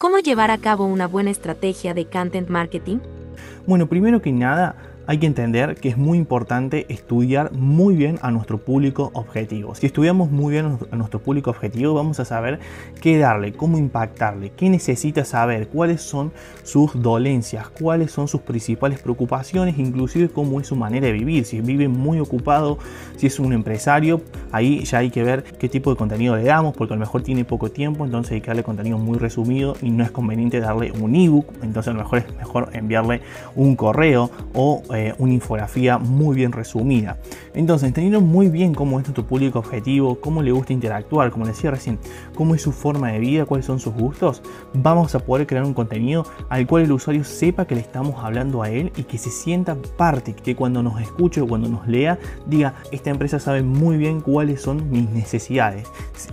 ¿Cómo llevar a cabo una buena estrategia de content marketing? Bueno, primero que nada, hay que entender que es muy importante estudiar muy bien a nuestro público objetivo. Si estudiamos muy bien a nuestro público objetivo, vamos a saber qué darle, cómo impactarle, qué necesita saber, cuáles son sus dolencias, cuáles son sus principales preocupaciones, inclusive cómo es su manera de vivir. Si vive muy ocupado, si es un empresario, ahí ya hay que ver qué tipo de contenido le damos, porque a lo mejor tiene poco tiempo, entonces hay que darle contenido muy resumido y no es conveniente darle un ebook, entonces a lo mejor es mejor enviarle un correo o eh, una infografía muy bien resumida. Entonces, teniendo muy bien cómo es tu público objetivo, cómo le gusta interactuar, como decía recién, cómo es su forma de vida, cuáles son sus gustos, vamos a poder crear un contenido al cual el usuario sepa que le estamos hablando a él y que se sienta parte, que cuando nos escuche o cuando nos lea, diga, esta empresa sabe muy bien cuáles son mis necesidades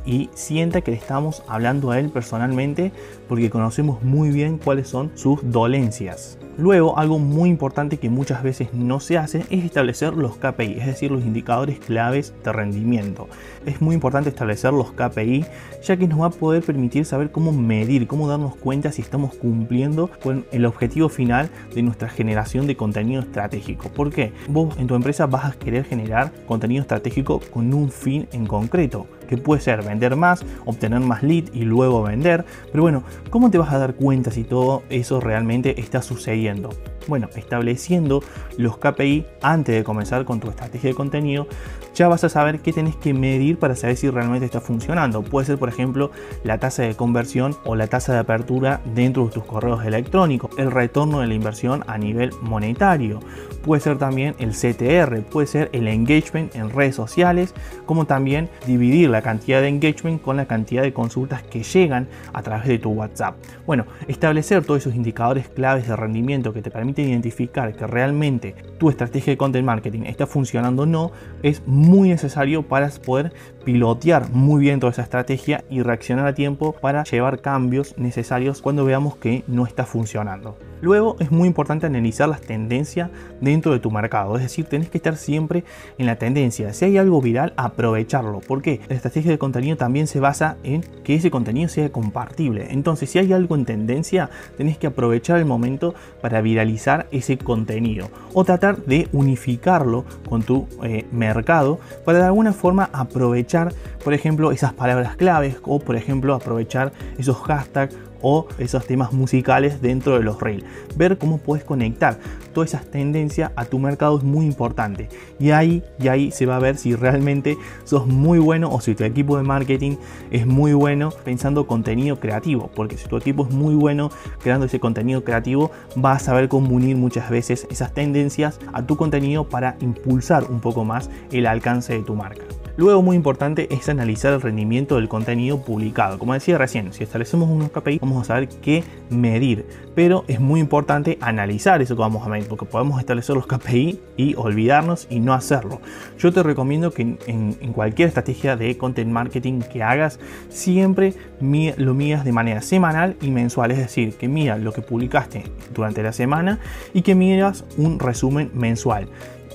y sienta que le estamos hablando a él personalmente porque conocemos muy bien cuáles son sus dolencias. Luego, algo muy importante que muchas veces no se hace es establecer los KPI, es decir, los indicadores claves de rendimiento. Es muy importante establecer los KPI ya que nos va a poder permitir saber cómo medir, cómo darnos cuenta si estamos cumpliendo con el objetivo final de nuestra generación de contenido estratégico. ¿Por qué? Vos en tu empresa vas a querer generar contenido estratégico con un fin en concreto que puede ser vender más, obtener más lead y luego vender. Pero bueno, ¿cómo te vas a dar cuenta si todo eso realmente está sucediendo? Bueno, estableciendo los KPI antes de comenzar con tu estrategia de contenido, ya vas a saber qué tenés que medir para saber si realmente está funcionando. Puede ser, por ejemplo, la tasa de conversión o la tasa de apertura dentro de tus correos electrónicos, el retorno de la inversión a nivel monetario. Puede ser también el CTR, puede ser el engagement en redes sociales, como también dividir la cantidad de engagement con la cantidad de consultas que llegan a través de tu WhatsApp. Bueno, establecer todos esos indicadores claves de rendimiento que te permiten identificar que realmente tu estrategia de content marketing está funcionando o no, es muy necesario para poder pilotear muy bien toda esa estrategia y reaccionar a tiempo para llevar cambios necesarios cuando veamos que no está funcionando. Luego es muy importante analizar las tendencias dentro de tu mercado, es decir, tenés que estar siempre en la tendencia. Si hay algo viral, aprovecharlo. porque La estrategia de contenido también se basa en que ese contenido sea compartible. Entonces, si hay algo en tendencia, tenés que aprovechar el momento para viralizar ese contenido o tratar de unificarlo con tu eh, mercado para de alguna forma aprovechar, por ejemplo, esas palabras claves o, por ejemplo, aprovechar esos hashtags o esos temas musicales dentro de los reels. Ver cómo puedes conectar todas esas tendencias a tu mercado es muy importante. Y ahí, y ahí se va a ver si realmente sos muy bueno o si tu equipo de marketing es muy bueno pensando contenido creativo. Porque si tu equipo es muy bueno creando ese contenido creativo, vas a saber cómo unir muchas veces esas tendencias a tu contenido para impulsar un poco más el alcance de tu marca. Luego, muy importante es analizar el rendimiento del contenido publicado. Como decía recién, si establecemos unos KPI, vamos a saber qué medir. Pero es muy importante analizar eso que vamos a medir, porque podemos establecer los KPI y olvidarnos y no hacerlo. Yo te recomiendo que en, cualquier estrategia de content marketing que hagas, siempre lo midas de manera semanal y mensual. Es decir, que mira lo que publicaste durante la semana y que miras un resumen mensual.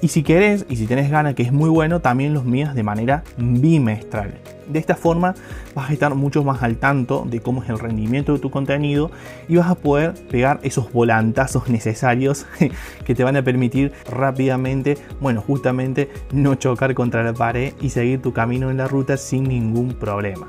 Y si querés y si tenés ganas, que es muy bueno, también los mías de manera bimestral. De esta forma vas a estar mucho más al tanto de cómo es el rendimiento de tu contenido y vas a poder pegar esos volantazos necesarios que te van a permitir rápidamente, bueno, justamente no chocar contra la pared y seguir tu camino en la ruta sin ningún problema.